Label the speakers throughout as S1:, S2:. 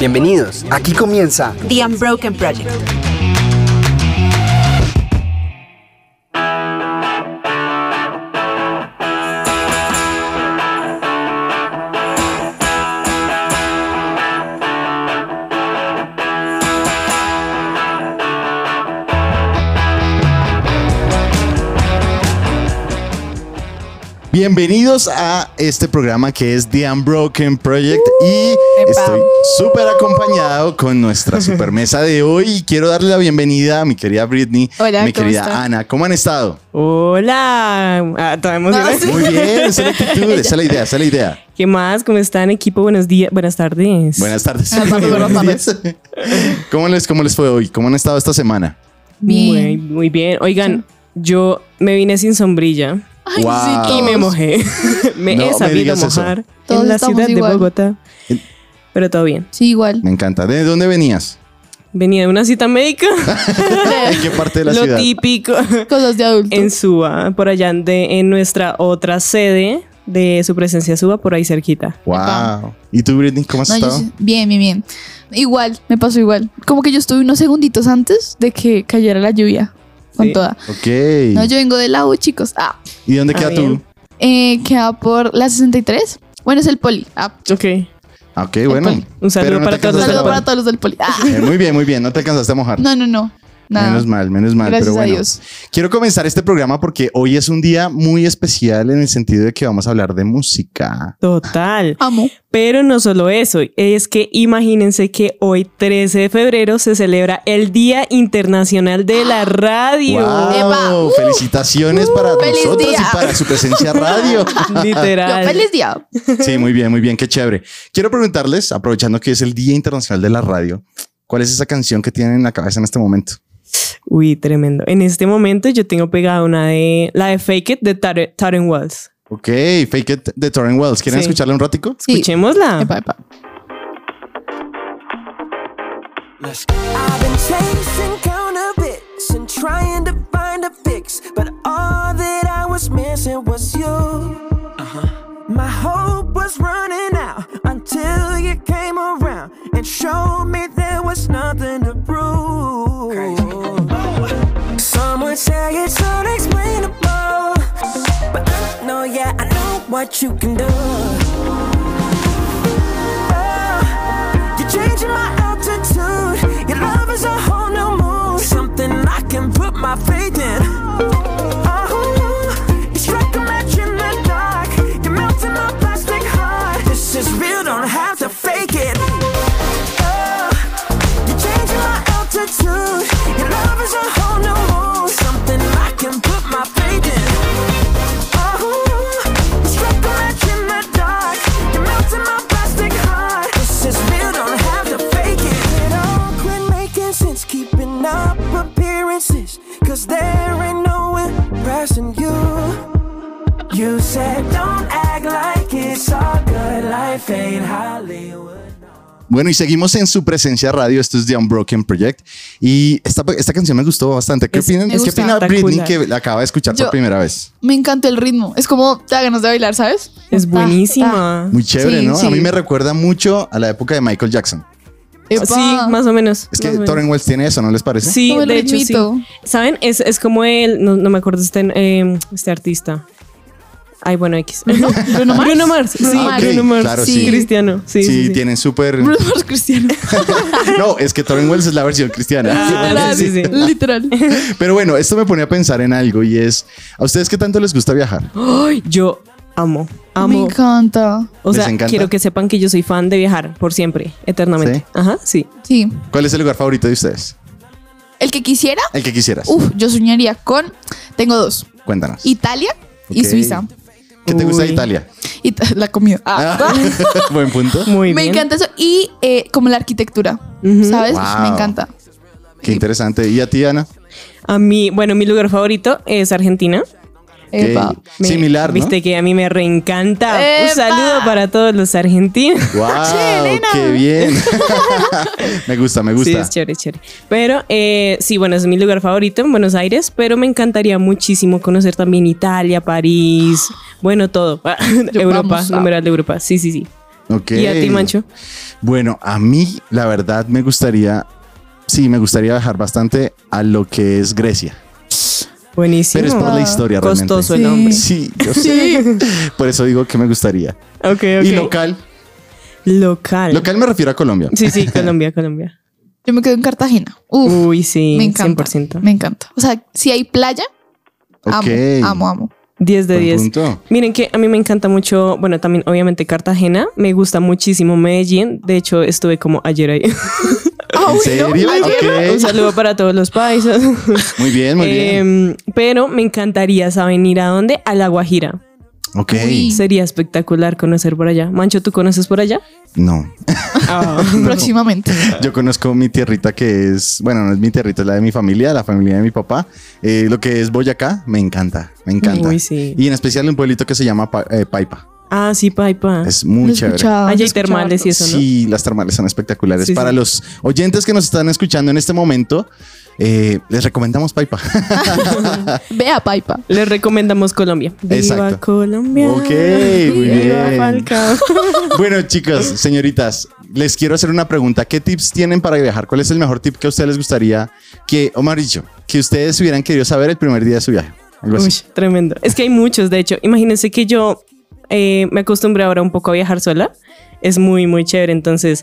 S1: Bienvenidos, aquí comienza
S2: The Unbroken Project.
S3: Bienvenidos a este programa que es The Unbroken Project y estoy súper acompañado con nuestra super mesa de hoy y quiero darle la bienvenida a mi querida Britney,
S4: Hola,
S3: mi
S4: ¿cómo
S3: querida
S4: está?
S3: Ana. ¿Cómo han estado?
S5: Hola. Ah, toda emocionada.
S3: Muy bien, esa es la actitud, esa es la idea, esa es la idea.
S5: ¿Qué más? ¿Cómo están, equipo? Buenos días, buenas tardes.
S3: Buenas tardes.
S4: Buenas tardes.
S3: ¿Cómo les, ¿Cómo les fue hoy? ¿Cómo han estado esta semana?
S5: Muy,
S4: Bien.
S5: muy bien. Oigan, yo me vine sin sombrilla
S4: Ay,
S3: Wow.
S4: sí,
S5: y me mojé. me
S3: No
S5: he
S3: me
S5: sabido
S3: digas eso.
S5: mojar
S4: Todos
S5: en la ciudad
S4: igual.
S5: de Bogotá. Pero todo bien.
S4: Sí, igual.
S3: Me encanta. ¿De dónde venías?
S5: Venía de una cita médica.
S3: ¿En qué parte de la
S5: Lo
S3: ciudad?
S5: típico.
S4: Cosas de adultos.
S5: en Suba, por allá de, en nuestra otra sede de su presencia Suba, por ahí cerquita.
S3: Wow. ¿Y tú, Britney, cómo has
S4: No,
S3: estado?
S4: sí- bien, bien, bien. Igual, me pasó igual. Como que yo estuve unos segunditos antes de que cayera la lluvia. Con
S5: Sí.
S4: toda.
S3: Ok.
S4: No, yo vengo del lago, chicos. Ah,
S3: ¿Y dónde
S5: Ah,
S3: queda tú?
S5: bien.
S4: eh, queda por la 63. Bueno, es el poli. Ah,
S5: Ok.
S3: Ah, Ok, bueno.
S4: poli.
S5: Un saludo
S3: Pero no
S5: para
S3: te
S5: todos
S4: un saludo
S3: a
S4: para todos los del poli. Ah,
S3: Eh, muy bien, muy bien. No te alcanzaste a mojar.
S4: no, no, no. Nada.
S3: Menos mal, menos mal.
S4: Gracias
S3: pero
S4: a
S3: bueno,
S4: Dios.
S3: quiero comenzar este programa porque hoy es un día muy especial en el sentido de que vamos a hablar de música.
S5: Total.
S4: Amo.
S5: Pero no solo eso, es que imagínense que hoy 13 de febrero se celebra el Día Internacional de la Radio.
S3: ¡Wow!
S4: Uh.
S3: Felicitaciones para
S4: ¡Feliz
S3: nosotros
S4: día!
S3: y para su presencia radio.
S4: Yo,
S5: Literal.
S4: feliz día.
S3: sí, muy bien, muy bien, qué chévere. Quiero preguntarles, aprovechando que es el Día Internacional de la Radio, ¿cuál es esa canción que tienen en la cabeza en este momento?
S5: Uy, tremendo. En este momento yo tengo pegada una de la de Fake It de Tar- Taryn Wells.
S3: Ok, Fake It de Torren Wells. ¿Quieren
S5: Sí.
S3: escucharla un ratico?
S4: Sí.
S5: Escuchémosla.
S4: Epa, epa.
S6: I've been chasing counterfeits and trying to find a fix, but all that I was missing was you. My hope was running out until you came around and showed me there was nothing to prove. Some would say it's unexplainable, but I know, yeah, I know what you can do. Oh, you're changing my altitude. Your love is a whole new mood. Something I can put my faith in. Is real, don't have to fake it. Oh, you're changing my altitude. Your love is a whole new mood. Something I can put my faith in. Oh, you struck a match in the dark. You're melting my plastic heart. This is real, don't have to fake it. It all quit making sense, keeping up appearances. Cause there ain't no impressing you. You said,
S3: Bueno, y seguimos en su presencia radio. Esto es The Unbroken Project. Y esta, esta canción me gustó bastante. ¿Qué
S5: Es-
S3: opinan?
S4: me
S3: ¿Qué
S4: gusta.
S3: opina Britney que la acaba de escuchar por primera vez?
S4: Me encanta el ritmo. Es como te da ganas de bailar, ¿sabes?
S5: Es buenísima.
S3: Muy chévere,
S4: Sí,
S3: ¿no? A mí me recuerda mucho a la época de Michael Jackson.
S4: Epa.
S5: Sí, más o menos.
S3: Es que. Torren Wells tiene eso, ¿no les parece?
S5: Sí, de hecho, sí. ¿Saben? Es, es como el, no, no me acuerdo este, eh, este artista. Ay, bueno, X.
S4: Bruno Mars.
S5: Bruno Mars. Sí.
S4: Bruno Mars.
S3: claro,
S4: sí.
S5: Cristiano. Sí,
S3: Sí,
S5: sí, sí.
S3: tienen súper...
S4: Bruno Mars cristiano.
S3: No, es que Torren Wells es la versión cristiana.
S5: Ah,
S4: Literal,
S5: sí, sí, sí.
S4: Literal.
S3: Pero bueno, esto me pone a pensar en algo y es, ¿a ustedes qué tanto les gusta viajar?
S5: Ay, yo amo,
S4: Me
S5: amo.
S4: encanta.
S5: O
S3: ¿Les
S5: sea,
S3: encanta?
S5: quiero que sepan que yo soy fan de viajar por siempre, eternamente.
S3: ¿Sí?
S5: Ajá, sí.
S4: Sí.
S3: ¿Cuál es el lugar favorito de ustedes?
S4: El que quisiera,
S3: El que quisieras.
S4: uf, yo soñaría con. Tengo dos:
S3: Cuéntanos.
S4: Italia y. Suiza.
S3: ¿Qué te gusta de. Italia?
S4: Y la comida. Ah.
S3: Ah, Buen punto.
S5: Muy
S4: Me
S5: bien.
S4: encanta eso. Y eh, como la arquitectura.
S5: Ujú.
S4: ¿Sabes?
S3: Wow.
S4: Me encanta.
S3: Qué interesante. ¿Y a ti, Ana?
S5: A mí, bueno, mi lugar favorito es Argentina.
S4: Epa.
S3: Ok.
S5: Me-
S3: Similar, ¿no?
S5: Viste que a mí me reencanta. Un saludo para todos los argentinos.
S3: ¡Wow!
S4: Che.
S3: ¡Qué bien! me gusta, me
S5: Sí,
S3: gusta.
S5: es chévere, chévere. Pero eh, sí, bueno, es mi lugar favorito en Buenos Aires, pero me encantaría muchísimo conocer también Italia, París, bueno, todo. Europa,
S4: a-
S5: numeral de Europa. Sí, sí, sí. ¿Y a ti, Mancho?
S3: Bueno, a mí la verdad me gustaría, sí, me gustaría viajar bastante a lo que es Grecia.
S5: Buenísimo.
S3: Pero es por la historia
S5: Costoso
S3: realmente.
S5: el hombre.
S3: Sí, yo sé. Por eso digo que me gustaría.
S5: Ok, ok.
S3: Y local.
S5: Local.
S3: Local me refiero a Colombia.
S5: Sí, sí, Colombia, Colombia.
S4: Yo me quedo en Cartagena. Uf,
S5: Uy, sí,
S4: me encanta.
S5: 100%.
S4: Me encanta. O sea, si hay playa, amo, amo, amo.
S5: 10 de
S3: Buen
S5: 10.
S3: punto.
S5: Miren que a mí me encanta mucho, bueno, también obviamente Cartagena, me gusta muchísimo Medellín, de hecho estuve como ayer ahí.
S4: Ah,
S3: ¿En
S4: bueno,
S3: serio?
S5: Un saludo para todos los paisas.
S3: Muy bien, muy bien.
S5: Em, pero me encantaría, ¿saben ir a dónde? A La Guajira.
S3: Ok.
S4: Uy.
S5: Sería espectacular conocer por allá. Mancho, ¿tú conoces por allá?
S3: No.
S4: Próximamente.
S3: Yo conozco mi tierrita que es, bueno, no es mi tierrita, es la de mi familia, la familia de mi papá. Eh, lo que es Boyacá, me encanta, me encanta.
S5: Uy, sí.
S3: Y en especial un pueblito que se llama Pa- eh, Paipa.
S5: Ah, sí, Paipa.
S3: Es muy chévere.
S5: Allá hay termales y eso, ¿no?
S3: Sí, las termales son espectaculares.
S5: Sí,
S3: Para
S5: sí.
S3: los oyentes que nos están escuchando en este momento, eh, les recomendamos Paipa.
S4: Ve a Paipa.
S5: Les recomendamos Colombia. Viva
S3: Exacto.
S5: Colombia.
S3: Ok, muy
S5: Viva
S3: bien.
S5: Falcao.
S3: bueno, chicos, señoritas, les quiero hacer una pregunta. ¿Qué tips tienen para viajar? ¿Cuál es el mejor tip que a ustedes les gustaría que, o mejor dicho, que ustedes hubieran querido saber el primer día de su viaje? Algo así.
S5: Uy, tremendo. Es que hay muchos, de hecho. Imagínense que yo eh, me acostumbré ahora un poco a viajar sola. Es muy, muy chévere. Entonces,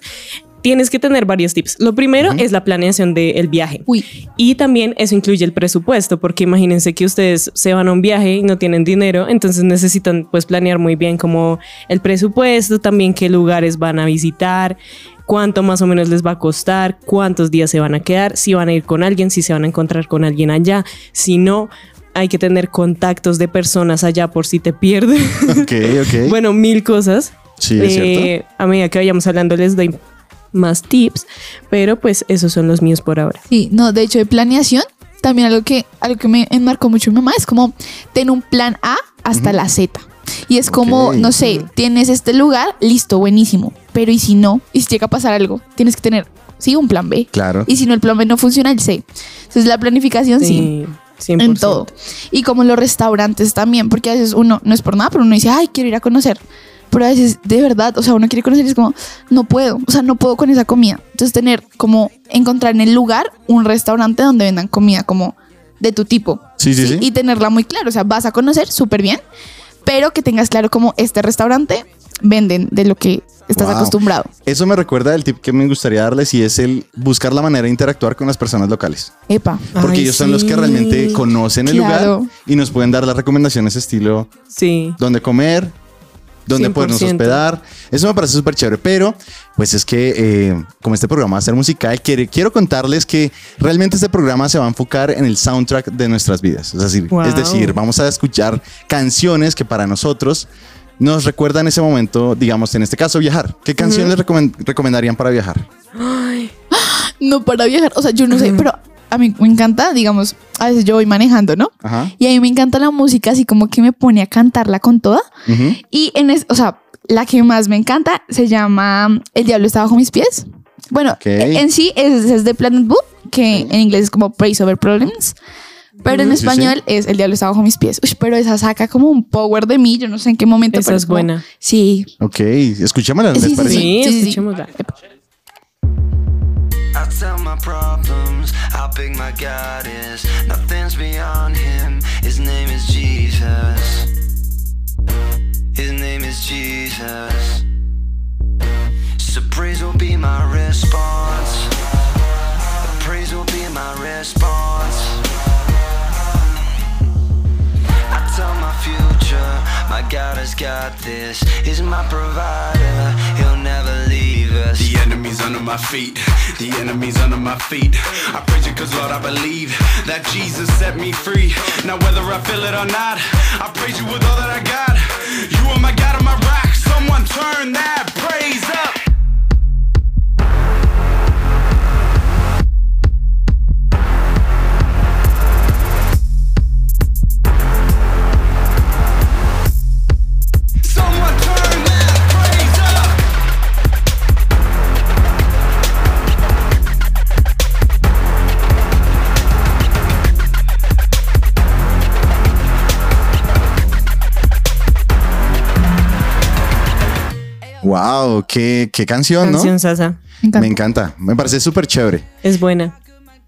S5: tienes que tener varios tips. Lo primero es la planeación del viaje.
S4: Uy,
S5: Y también eso incluye el presupuesto, porque imagínense que ustedes se van a un viaje y no tienen dinero, entonces necesitan pues planear muy bien como el presupuesto, también qué lugares van a visitar, cuánto más o menos les va a costar, cuántos días se van a quedar, si van a ir con alguien, si se van a encontrar con alguien allá, si no, hay que tener contactos de personas allá por si te pierden.
S3: Ok, ok.
S5: bueno, mil cosas.
S3: sí, es cierto.
S5: Eh, a medida que vayamos hablando les doy más tips, pero pues esos son los míos por ahora.
S4: sí, no, de hecho, de planeación, también algo que, algo que me enmarcó mucho mi mamá es como ten un plan A hasta la Z. Y es como, no sé, tienes este lugar, listo, buenísimo. Pero ¿y si no? ¿Y si llega a pasar algo? Tienes que tener, sí, un plan B.
S3: Claro.
S4: Y si no, el plan B no funciona, el C. Entonces, la planificación sí.
S5: Sí,
S4: en
S5: 100%.
S4: todo. Y como en los restaurantes también, porque a veces uno, no es por nada, pero uno dice, ay, quiero ir a conocer. Pero a veces, de verdad, o sea, uno quiere conocer y es como, no puedo, o sea, no puedo con esa comida. Entonces, tener como, encontrar en el lugar un restaurante donde vendan comida como de tu tipo.
S3: Sí, sí, sí.
S4: Y tenerla muy claro, o sea, vas a conocer súper bien, pero que tengas claro como este restaurante venden de lo que estás
S3: Wow.
S4: acostumbrado.
S3: Eso me recuerda el tip que me gustaría darles y es el buscar la manera de interactuar con las personas locales.
S4: Epa.
S3: Porque
S5: Ay,
S3: ellos son los que realmente conocen el
S4: Claro.
S3: lugar y nos pueden dar las recomendaciones estilo
S5: Sí.
S3: dónde comer, dónde podernos
S5: 100%.
S3: hospedar. Eso me parece súper chévere, pero pues es que eh, como este programa va a ser musical, quiere- quiero contarles que realmente este programa se va a enfocar en el soundtrack de nuestras vidas. Es decir,
S5: Wow.
S3: es decir, vamos a escuchar canciones que para nosotros nos recuerdan ese momento, digamos, en este caso, viajar. ¿Qué canciones les recomendarían para viajar?
S4: No para viajar, o sea, yo no sé, pero a mí me encanta, digamos, a veces yo voy manejando, ¿no?
S3: Ajá.
S4: Y a mí me encanta la música, así como que me pone a cantarla con toda.
S3: Ujú.
S4: Y en es, o sea, la que más me encanta se llama El diablo está bajo mis pies. Bueno,
S3: Ok.
S4: e- en sí es, es de Planet Boo, que en inglés es como Praise Over Problems. Pero en
S3: Sí, sí.
S4: español es El diablo está bajo mis pies. Uy, pero esa saca como un power de mí, yo no sé en qué momento.
S5: Esa
S4: pero
S5: es
S4: como-
S5: buena.
S4: Sí.
S3: Ok, escuchémosla, ¿les
S4: Sí, sí,
S3: parece?
S5: Sí,
S4: sí, sí.
S5: escuchémosla.
S7: I tell my problems how big my God is. Nothing's beyond him. His name is Jesus. His name is Jesus. So praise will be my response. Praise will be my response. I tell my future, my God has got this. He's my provider, he'll never
S8: enemy's under my feet. The enemy's under my feet. I praise you cause Lord I believe that Jesus set me free. Now whether I feel it or not, I praise you with all that I got. You are my God and my rock. Someone turn that praise up.
S3: Wow, qué, qué canción,
S5: Canción
S3: ¿no?
S5: Sasa.
S4: Me encanta.
S3: Me encanta. Me parece súper chévere.
S5: Es buena.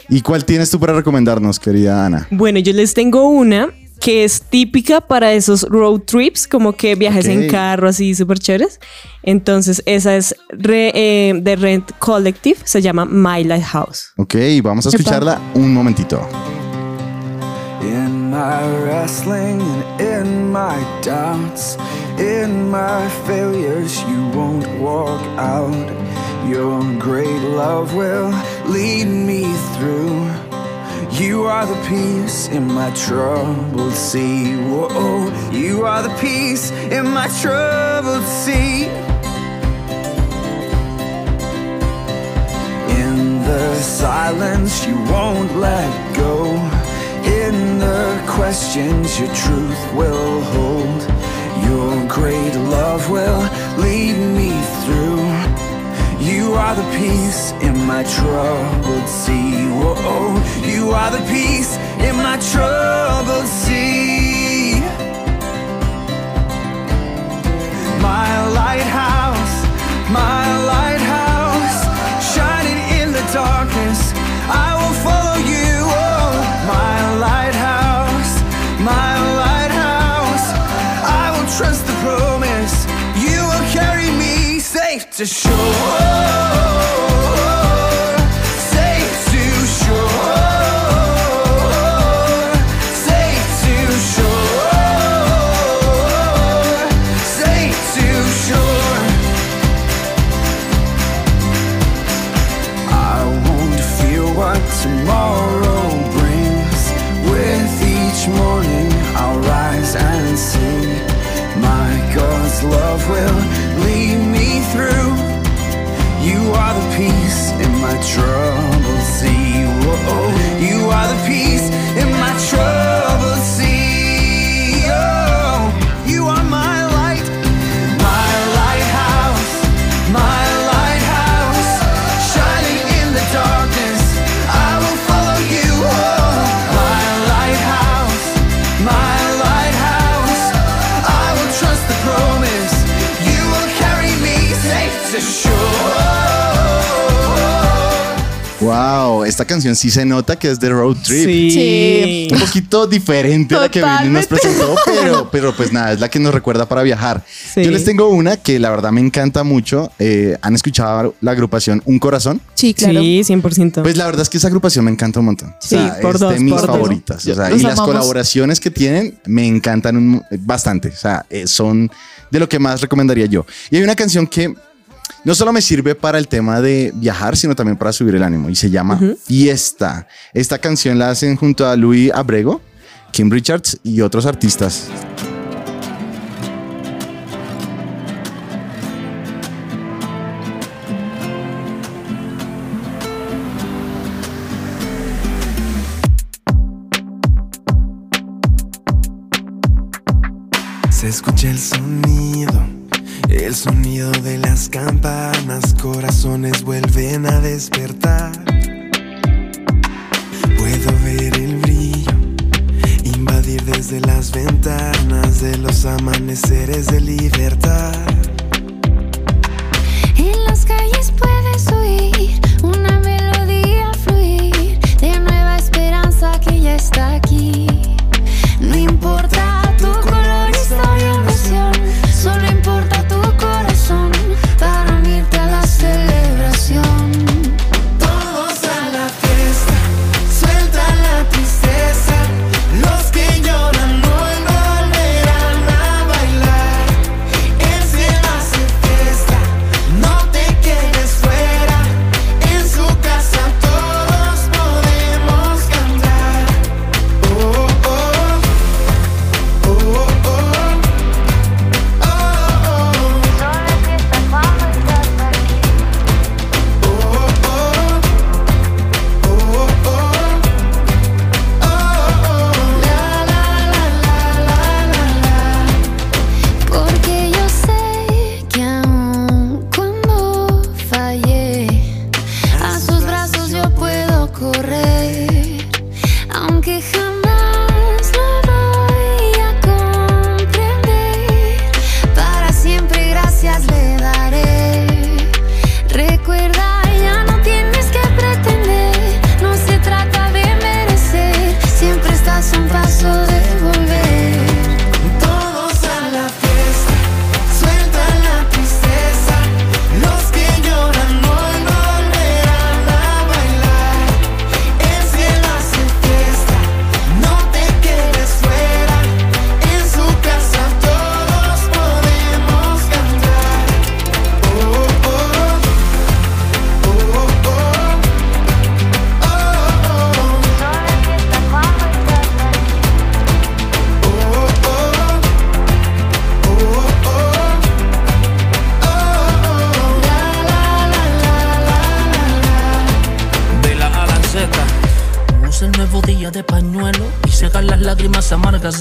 S3: ¿Y cuál tienes tú para recomendarnos, querida Ana?
S5: Bueno, yo les tengo una que es típica para esos road trips, como que viajes en carro así súper chéveres. Entonces, esa es re- eh, de Rent Collective, se llama My Lighthouse.
S3: Ok, vamos a escucharla un momentito.
S8: In my wrestling and in my doubts, in my failures, you won't walk out. Your great love will lead me through. You are the peace in my troubled sea. Whoa, you are the peace in my troubled sea. In the silence, you won't let go. In the questions, your truth will hold. Your great love will lead me through. You are the peace in my troubled sea. Whoa, you are the peace in my troubled sea. My lighthouse, my lighthouse, shining in the darkness. Fear what tomorrow brings. With each morning, I'll rise and sing. My God's love will lead me through. You are the peace in my troubled sea. Whoa, you are the peace
S3: esta canción sí se nota que es de Road Trip.
S4: Sí.
S3: Un poquito diferente a la que Britney nos presentó, pero, pero pues nada, es la que nos recuerda para viajar.
S5: Sí.
S3: Yo les tengo una que la verdad me encanta mucho. Eh, ¿Han escuchado la agrupación Un Corazón?
S4: Sí, claro.
S5: Sí, 100%.
S3: Pues la verdad es que esa agrupación me encanta un montón.
S5: Sí, por
S3: es
S5: dos,
S3: de mis
S5: por dos.
S3: favoritas. O sea, y las colaboraciones que tienen me encantan un- bastante. O sea, eh, son de lo que más recomendaría yo. Y hay una canción que no solo me sirve para el tema de viajar, sino también para subir el ánimo. Y se llama Fiesta. Esta canción la hacen junto a Louis Abrego, Kim Richards y otros artistas.
S9: El sonido de las campanas, corazones vuelven a despertar. Puedo ver el brillo, invadir desde las ventanas de los amaneceres de libertad.
S10: En las calles puedes oír una melodía fluir de nueva esperanza que ya está aquí. No importa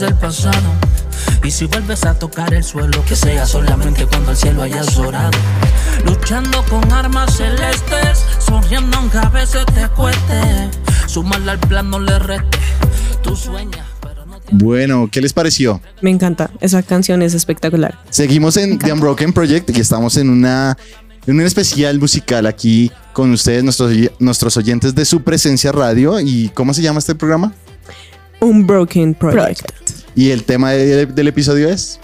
S6: del pasado. Y si vuelves a tocar el suelo, que sea solamente cuando al cielo hayas orado. Luchando con armas celestes, sonriendo aunque a veces te cueste. Sumarle al plan no le reste. Tú sueñas.
S3: Bueno, ¿qué les pareció?
S5: Me encanta. Esa canción es espectacular.
S3: Seguimos en The Unbroken Project y estamos en una en un especial musical aquí con ustedes, nuestros, nuestros oyentes de su presencia radio. ¿Y cómo se llama este programa?
S5: Un Broken Project.
S3: Y el tema de- del episodio es.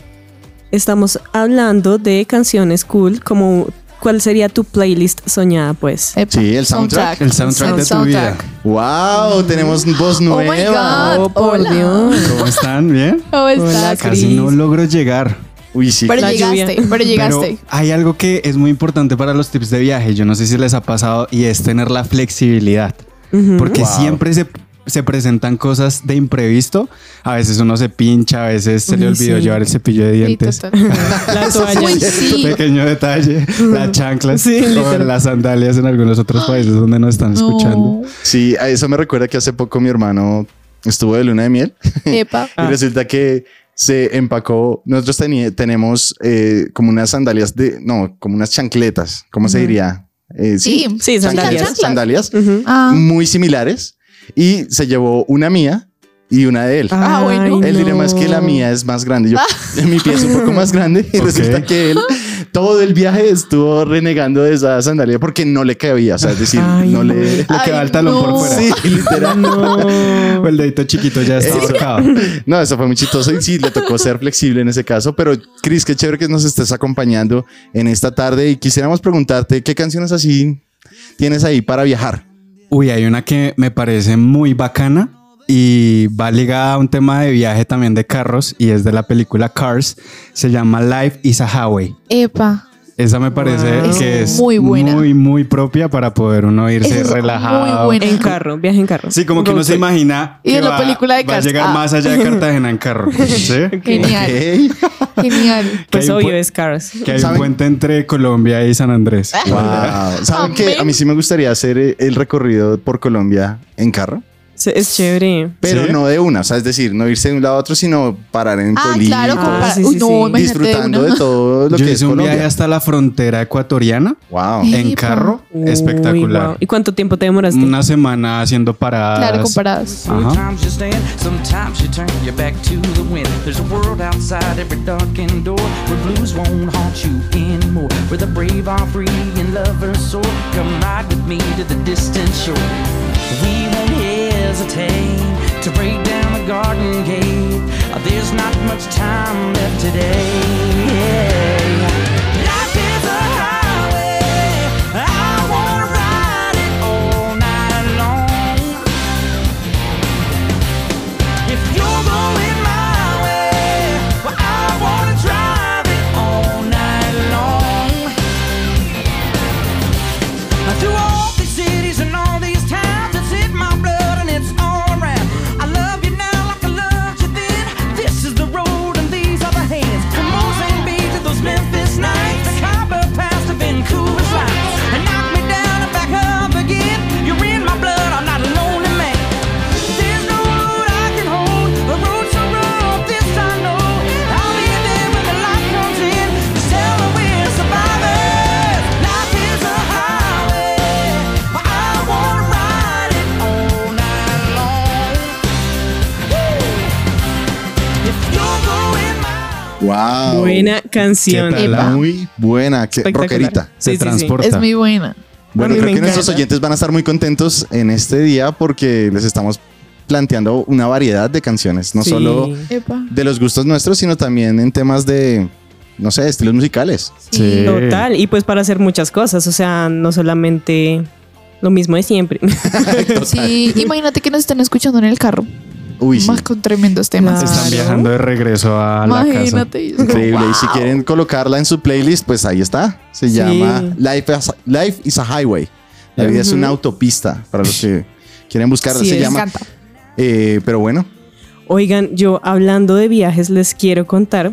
S5: Estamos hablando de canciones cool, como cuál sería tu playlist soñada, pues.
S4: Epa,
S3: Sí, el soundtrack.
S11: El soundtrack de tu vida.
S3: ¡Wow! Tenemos voz
S4: Oh my
S3: nueva.
S4: God.
S5: Oh, por
S4: Hola.
S5: Dios.
S11: ¿Cómo están? ¿Bien?
S4: ¿Cómo estás?
S11: Casi no logro llegar.
S3: Uy, sí.
S4: Pero
S5: La
S4: llegaste,
S5: lluvia.
S4: pero llegaste.
S11: Pero hay algo que es muy importante para los tips de viaje. Yo no sé si les ha pasado y es tener la flexibilidad. Porque
S3: Wow.
S11: siempre se, se presentan cosas de imprevisto. A veces uno se pincha, a veces se le olvidó
S5: sí.
S11: llevar el cepillo de
S4: Sí,
S11: dientes.
S4: total.
S5: La toalla.
S4: Uy, sí.
S11: Pequeño detalle, las chanclas
S5: Sí,
S11: o las sandalias en algunos otros países donde nos están escuchando.
S4: No.
S3: Sí, a eso me recuerda que hace poco mi hermano estuvo de luna de miel
S4: Epa.
S3: y resulta que se empacó. Nosotros tenemos eh, como unas sandalias de. No, como unas chancletas. ¿Cómo se diría? Eh,
S4: Sí,
S5: Sí, sandalias.
S3: Sandalias.
S4: Ah,
S3: muy similares y se llevó una mía y una de él.
S4: Ah, bueno.
S3: El dilema es que la
S5: no.
S3: mía es más grande. Yo, mi pie es un poco más grande y
S11: Ok.
S3: resulta que él todo el viaje estuvo renegando de esa sandalia porque no le cabía. O sea, es decir,
S5: Ay,
S3: no
S5: no.
S3: le.
S11: Le queda
S4: Ay,
S11: el talón por
S4: no.
S11: fuera.
S3: Sí, literal.
S5: No.
S11: O el dedito chiquito ya está ahorcado.
S3: No, eso fue muy chistoso y sí, le tocó ser flexible en ese caso. Pero, Cris, qué chévere que nos estés acompañando en esta tarde y quisiéramos preguntarte qué canciones así tienes ahí para viajar.
S11: Uy, hay una que me parece muy bacana y va ligada a un tema de viaje también de carros y es de la película Cars. Se llama Life is a Highway.
S4: epa.
S11: Esa me parece
S5: Wow.
S11: que es
S4: Muy buena.
S11: muy, muy propia para poder uno irse
S4: muy
S11: relajado.
S4: buena.
S5: En carro, viaje en carro.
S11: Sí, como que uno se imagina
S4: Y
S11: que
S4: en la
S11: va,
S4: película de
S11: va a llegar
S4: Ah.
S11: más allá de Cartagena en carro. ¿sí?
S4: Genial, genial.
S5: Pues
S11: que hay un
S5: obvio es Cars.
S11: Que hay un puente entre Colombia y San Andrés.
S3: Wow. ¿Saben que a mí sí me gustaría hacer eh, el recorrido por Colombia en carro?
S5: Sí, Es chévere.
S3: Pero
S11: ¿Sí?
S3: no de una, o sea, es decir, no irse de un lado a otro, sino parar en
S4: Ah, claro,
S5: Ah, sí, sí,
S4: no,
S3: disfrutando
S4: una.
S3: de todo lo
S11: Yo
S3: que es
S11: hice un
S3: Colombia.
S11: viaje hasta la frontera ecuatoriana.
S3: Wow.
S11: En carro,
S5: Uy,
S11: espectacular.
S5: wow. ¿Y cuánto tiempo te demoraste?
S11: Una semana haciendo paradas.
S4: Claro, comparadas.
S11: Ajá.
S6: Sometimes you stand, sometimes you turn your back to the wind. There's a world outside every darkened door where blues won't haunt you anymore. Where the brave are free and lovers soar. Come ride with me to the distant shore. Hesitate to break down the garden gate. Uh, There's not much time left today. Life
S3: Wow.
S5: Buena canción.
S3: Muy buena, que rockerita.
S5: Sí,
S11: Se
S5: sí, sí.
S11: transporta.
S4: Es muy buena.
S3: Bueno, creo que nuestros oyentes van a estar muy contentos en este día porque les estamos planteando una variedad de canciones, no
S5: Sí.
S3: solo
S4: Epa.
S3: de los gustos nuestros, sino también en temas de, no sé, estilos musicales.
S11: Sí.
S5: Total. Y pues para hacer muchas cosas. O sea, no solamente lo mismo de siempre.
S4: Sí, imagínate que nos estén escuchando en el carro.
S3: Uy, sí.
S4: Más con tremendos temas.
S5: Claro.
S11: Están viajando de regreso a la casa.
S4: Imagínate.
S3: Increíble. Y si quieren colocarla en su playlist, pues ahí está. Se
S5: Sí.
S3: llama Life is, Life is a Highway. La vida es una autopista para los que quieren buscarla.
S5: Sí,
S3: Se llama.
S4: encanta.
S3: eh, pero bueno,
S5: Oigan, yo hablando de viajes les quiero contar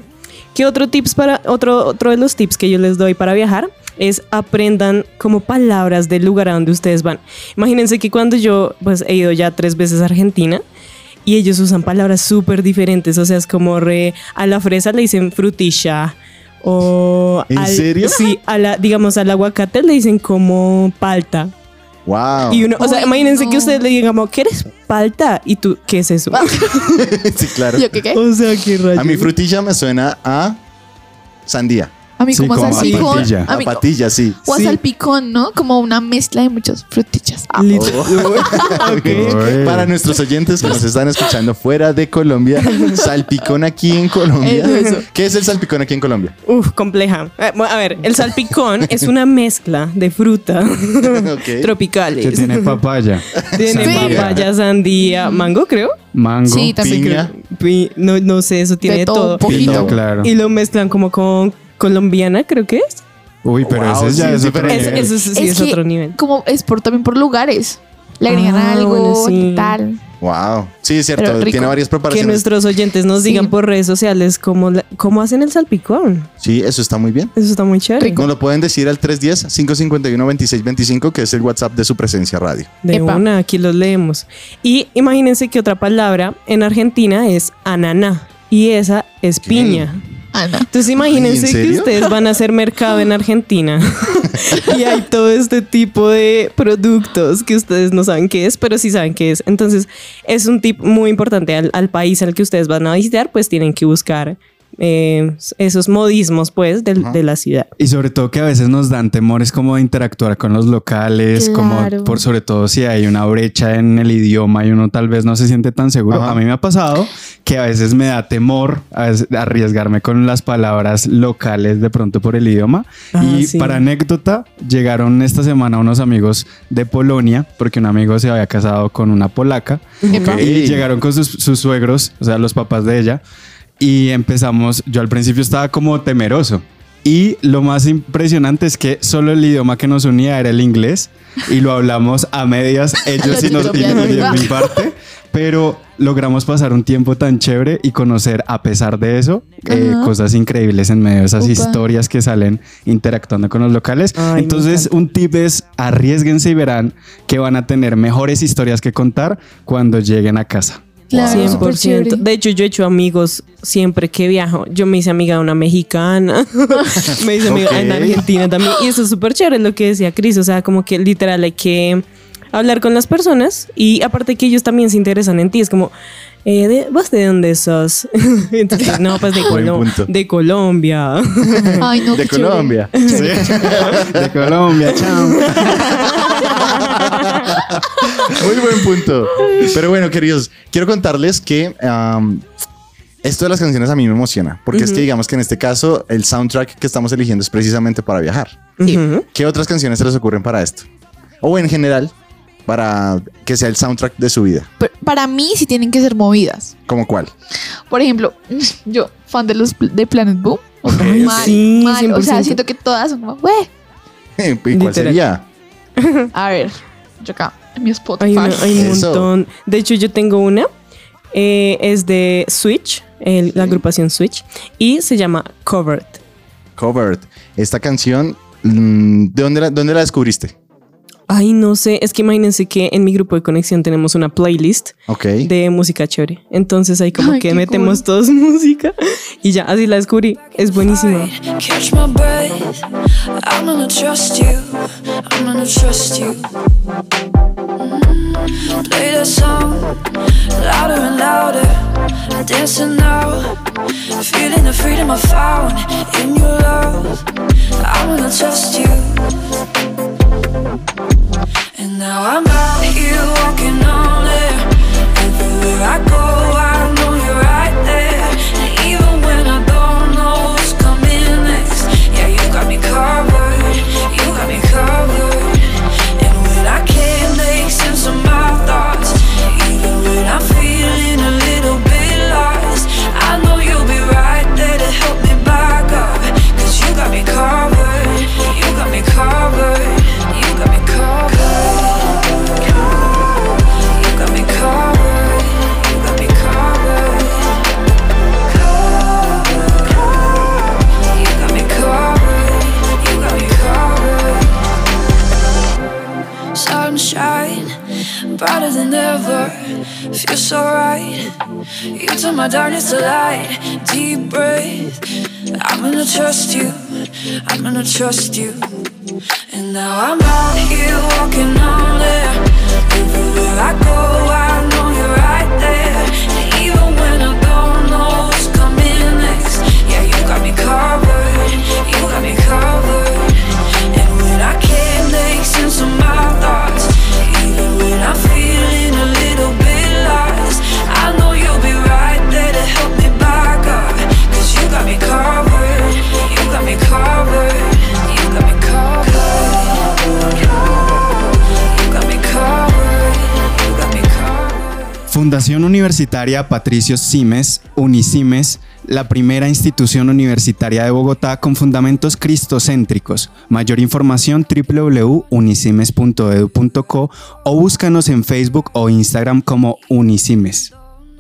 S5: que otro tips para otro otro de los tips que yo les doy para viajar es aprendan como palabras del lugar a donde ustedes van. Imagínense que cuando yo pues he ido ya tres veces a Argentina y ellos usan palabras súper diferentes. O sea, es como re, a la fresa le dicen frutilla. O
S3: ¿En
S5: al-
S3: serio?
S5: Sí, a la, digamos al aguacate le dicen como palta.
S3: Wow.
S5: Y uno, o sea,
S4: Ay,
S5: imagínense
S4: no.
S5: que ustedes le digan como, ¿qué eres palta? Y tú, ¿qué es eso?
S3: sí, claro.
S4: ¿Yo qué qué?
S5: o sea, qué rayos.
S3: A mi frutilla me suena a sandía.
S4: A mí
S11: Sí,
S4: como,
S11: como a
S4: salpicón.
S11: patilla.
S4: A
S3: A patilla, sí.
S4: o a
S5: Sí.
S4: salpicón, ¿no? Como una mezcla de muchas frutillas. Ah,
S3: Oh. Para nuestros oyentes que nos están escuchando fuera de Colombia, salpicón aquí en Colombia.
S4: Eso, eso.
S3: ¿Qué es el salpicón aquí en Colombia?
S5: Uf, compleja. Eh, A ver, el salpicón es una mezcla de fruta
S3: Ok.
S5: tropicales.
S11: Que tiene papaya,
S5: Tiene
S4: Sí.
S5: papaya, sandía, mango, creo.
S11: mango,
S4: Sí, también.
S3: Piña.
S5: Pi- No, no sé, eso tiene
S4: de todo,
S5: todo.
S4: un poquito.
S11: pino, claro.
S5: Y lo mezclan como con colombiana, creo que es.
S11: Uy, pero
S3: Wow,
S11: ese ya
S3: sí,
S11: es
S3: sí,
S11: otro
S5: Es-
S11: nivel.
S5: eso sí
S4: Es
S5: es,
S4: que
S5: otro nivel.
S4: Como es por también por lugares. Le agregan
S5: Ah,
S4: algo
S5: bueno, sí.
S4: y tal.
S3: Wow. Sí, es cierto.
S4: rico.
S3: Tiene varias
S5: Que
S3: preparaciones.
S5: nuestros oyentes nos
S4: Sí.
S5: digan por redes sociales cómo, la- cómo hacen el salpicón.
S3: Sí, eso está muy bien.
S5: Eso está muy chévere.
S3: Nos lo pueden decir al 310-551-2625, que es el WhatsApp de su presencia radio.
S5: De
S4: Epa.
S5: una, aquí los leemos. Y imagínense que otra palabra en Argentina es ananá. Y esa es
S3: ¿Qué?
S5: piña.
S4: Ana.
S5: Entonces imagínense
S3: ¿en
S5: que ustedes van a hacer mercado en Argentina y hay todo este tipo de productos que ustedes no saben qué es, pero sí saben qué es. Entonces es un tip muy importante al, al país al que ustedes van a visitar, pues tienen que buscar eh, esos modismos pues del- de la ciudad.
S11: Y sobre todo que a veces nos dan temores como de interactuar con los locales, como por sobre todo si hay una brecha en el idioma y uno tal vez no se siente tan seguro.
S3: Ajá.
S11: A mí me ha pasado que a veces me da temor a veces arriesgarme con las palabras locales de pronto por el idioma.
S5: Ah,
S11: y
S5: sí.
S11: para anécdota, llegaron esta semana unos amigos de Polonia, porque un amigo se había casado con una polaca. Y llegaron con sus, sus suegros, o sea, los papás de ella. Y empezamos, yo al principio estaba como temeroso. Y lo más impresionante es que solo el idioma que nos unía era el inglés y lo hablamos a medias, ellos y, nos, y en mi parte, pero logramos pasar un tiempo tan chévere y conocer a pesar de eso eh, cosas increíbles en medio de esas
S4: Upa.
S11: historias que salen interactuando con los locales.
S5: Ay,
S11: Entonces un tip es arriesguense y verán que van a tener mejores historias que contar cuando lleguen a casa.
S4: Claro, súper
S5: 100%.
S4: chévere.
S5: De hecho, yo he hecho amigos siempre que viajo. Yo me hice amiga de una mexicana, me hice amiga en. Argentina también. Y eso es súper chévere lo que decía Cris. O sea, como que literal hay que hablar con las personas y aparte que ellos también se interesan en ti. Es como, eh, de- ¿vos de dónde sos? Entonces, no, pues de, Colo- de Colombia.
S4: Ay, no,
S3: de. Colombia.
S11: De Colombia, chao.
S3: Muy buen punto. Pero bueno, queridos, quiero contarles que esto de las canciones a mí me emociona, porque es que digamos que en este caso el soundtrack que estamos eligiendo es precisamente para viajar. ¿Qué otras canciones se les ocurren para esto? O en general, para que sea el soundtrack de su vida.
S4: Pero para mí sí tienen que ser movidas.
S3: ¿Como cuál?
S4: Por ejemplo, yo, fan de los de Planet Boom. Mal,
S5: sí,
S4: mal. O sea,
S5: 100%.
S4: siento que todas son como, "Güey".
S3: ¿Y cuál
S5: Literal.
S3: sería?
S4: A ver, yo acá, en mi Spotify.
S5: Hay, una- hay un
S3: Eso.
S5: montón. De hecho, yo tengo una. eh, es de Switch, el- la agrupación Switch. Y se llama Covered.
S3: Covered. Esta canción, mm, ¿de dónde la, dónde la descubriste?
S5: Ay, no sé. Es que imagínense que en mi grupo de conexión tenemos una playlist de música chévere. Entonces ahí como
S4: Ay,
S5: que metemos
S4: cool.
S5: todos música. Y ya, así la descubrí. Es buenísima.
S10: And now I'm out here walking on air. Everywhere I go
S12: gonna trust you.
S11: Fundación Universitaria Patricio Simes, Unisimes, la primera institución universitaria de Bogotá con fundamentos cristocéntricos. Mayor información www.unisimes.edu.co o búscanos en Facebook o Instagram como Unisimes.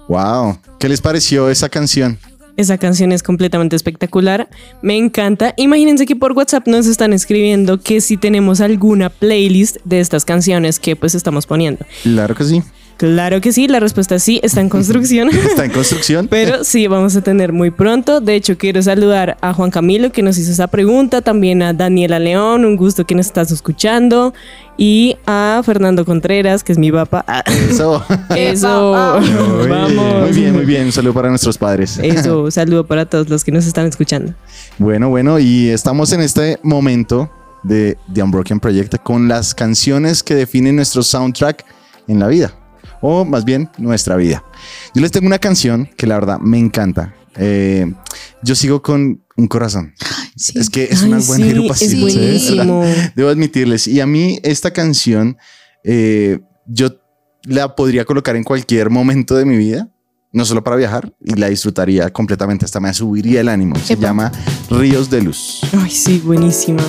S3: Wow. ¿Qué les pareció esa canción?
S5: Esa canción es completamente espectacular, me encanta. Imagínense que por WhatsApp nos están escribiendo que si tenemos alguna playlist de estas canciones que pues estamos poniendo.
S3: Claro que sí.
S5: Claro que sí, la respuesta es sí, está en construcción.
S3: Está en construcción.
S5: Pero sí, vamos a tener muy pronto. De hecho, quiero saludar a Juan Camilo que nos hizo esa pregunta, también a Daniela León, un gusto que nos estás escuchando, y a Fernando Contreras, que es mi papá. Ah,
S3: Eso.
S5: Eso, vamos.
S3: Muy bien, muy bien. Un saludo para nuestros padres.
S5: Eso, saludo para todos los que nos están escuchando.
S3: Bueno, bueno, y estamos en este momento de The Unbroken Project con las canciones que definen nuestro soundtrack en la vida, o más bien nuestra vida. Yo les tengo una canción que la verdad me encanta. Eh, yo sigo con un corazón.
S4: Sí.
S3: Es que es
S5: Ay,
S3: una buena
S5: sí,
S3: agrupación.
S5: es
S3: ¿sabes?
S5: buenísimo.
S3: Debo admitirles. Y a mí esta canción, eh, yo la podría colocar en cualquier momento de mi vida, no solo para viajar, y la disfrutaría completamente, hasta me subiría el ánimo. Se
S4: Epa.
S3: llama Ríos de Luz.
S5: Ay, sí, buenísima.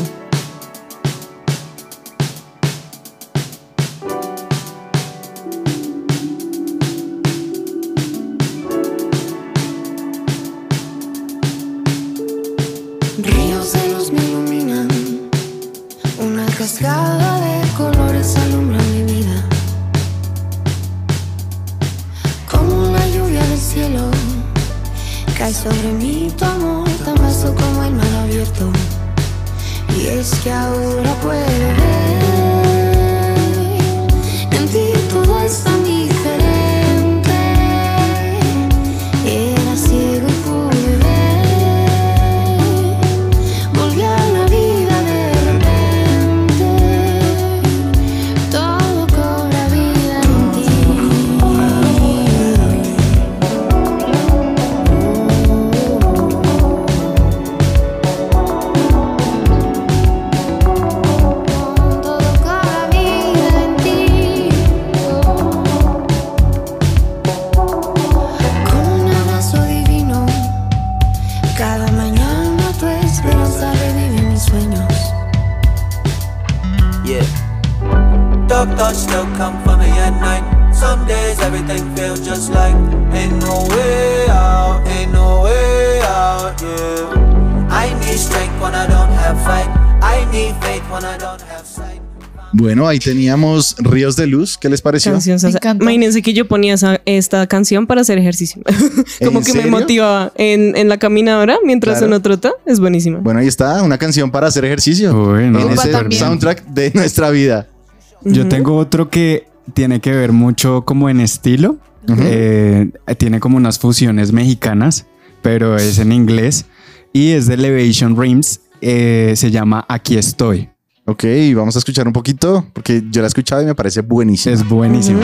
S3: Ahí teníamos Ríos de Luz. ¿Qué les pareció?
S5: Canción
S4: encanta.
S5: Imagínense que yo ponía esa- esta canción para hacer ejercicio. Como
S3: ¿En
S5: que
S3: serio?
S5: me motivaba en, en la caminadora mientras
S3: Claro.
S5: uno trota. Es buenísima.
S3: Bueno, ahí está, una canción para hacer ejercicio.
S11: Bueno,
S3: en
S4: Upa,
S3: ese
S4: también.
S3: soundtrack de nuestra vida.
S11: Yo tengo otro que tiene que ver mucho como en estilo. Eh, tiene como unas fusiones mexicanas, pero es en inglés. Y es de Elevation Rims. eh, se llama Aquí estoy.
S3: Ok, vamos a escuchar un poquito, porque yo la he escuchado y me parece buenísimo.
S11: Es buenísimo.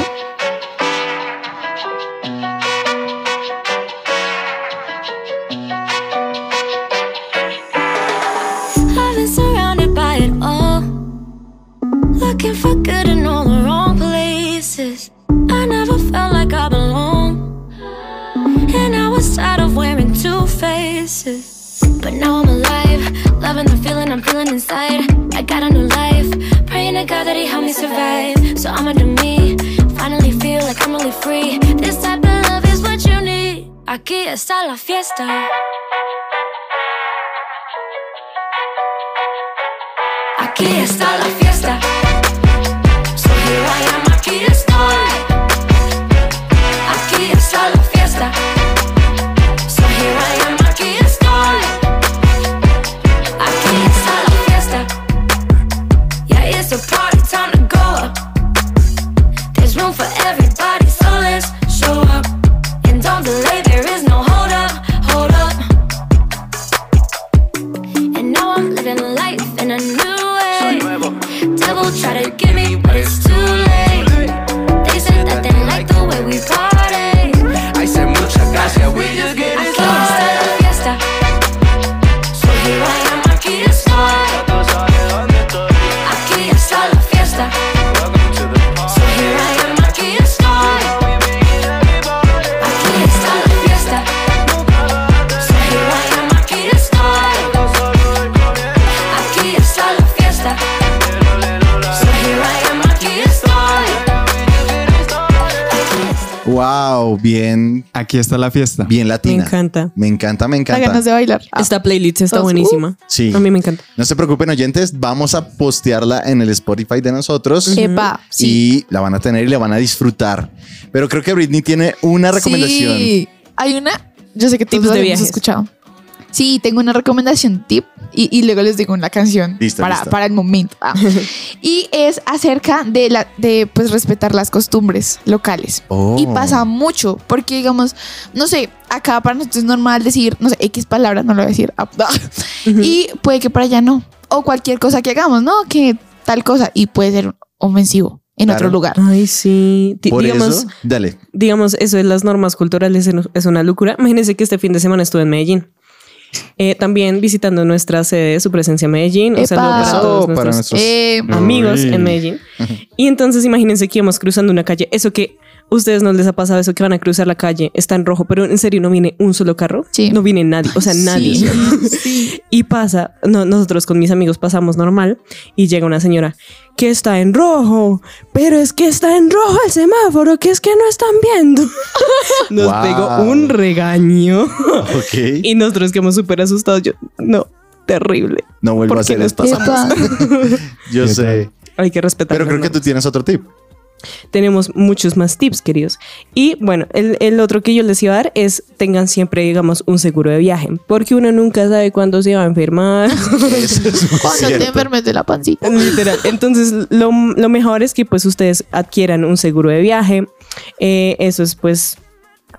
S10: I've been surrounded by it all. Looking for good in all the wrong places. I never felt like I belong. And I was tired of wearing two faces. But now I'm alive, loving the feeling I'm feeling inside. I got a new life, praying to God that He helped me survive. So I'ma do me, finally feel like I'm really free. This type of love is what you need. Aquí está la fiesta. Aquí está la Aquí
S11: está la fiesta.
S3: bien
S5: Me
S3: latina.
S5: encanta.
S3: Me encanta, me encanta.
S4: ganas de bailar. Ah,
S5: Esta playlist está buenísima.
S3: Sí.
S5: A mí me encanta.
S3: No se preocupen, oyentes, vamos a postearla en el Spotify de nosotros.
S4: Epa, sí.
S3: Y la van a tener y la van a disfrutar. Pero creo que Britney tiene una recomendación.
S4: Sí. Hay una, yo sé que todos
S5: de
S4: la hemos escuchado. Sí, tengo una recomendación tip y, y luego les digo una canción
S3: Listo,
S4: para,
S3: listo.
S4: para el momento. Ah. y es acerca de la de pues respetar las costumbres locales.
S3: Oh.
S4: Y pasa mucho, porque digamos, no sé, acá para nosotros es normal decir, no sé, X palabras, no lo voy a decir. ah, Y puede que para allá no. O cualquier cosa que hagamos, ¿no? Que tal cosa. Y puede ser ofensivo en
S3: Claro.
S4: otro lugar.
S5: Ay, sí.
S3: Por
S5: digamos,
S3: eso, dale.
S5: digamos, eso de las normas culturales es- es una locura. Imagínense que este fin de semana estuve en Medellín. Eh, también visitando nuestra sede, su presencia en Medellín. Un saludo para todos
S3: para
S5: nuestros
S3: nuestros
S4: Eh,
S5: amigos en Medellín. Y entonces imagínense que íbamos cruzando una calle. Eso que ustedes no les ha pasado, eso que van a cruzar la calle, está en rojo, pero en serio no viene un solo carro.
S4: Sí.
S5: No viene nadie, o sea, nadie. Y pasa, no, nosotros con mis amigos pasamos normal y llega una señora que está en rojo, pero es que está en rojo el semáforo, que es que no están viendo. Nos
S3: Wow.
S5: pegó un regaño
S3: Ok.
S5: y nosotros quedamos súper asustados. Yo, no, terrible.
S3: No vuelvo
S5: ¿Por
S3: a hacer esto. Yo
S11: ¿Qué
S3: sé.
S5: Hay que respetar.
S3: Pero creo que tú tienes otro tip.
S5: Tenemos muchos más tips, queridos. Y bueno, el, el otro que yo les iba a dar es tengan siempre, digamos, un seguro de viaje, porque uno nunca sabe cuándo se va a enfermar.
S3: Eso es
S4: Cuando te
S3: cierto.
S4: enfermes de la pancita.
S5: Literal. Entonces, lo, lo mejor es que pues ustedes adquieran un seguro de viaje. Eh, eso es pues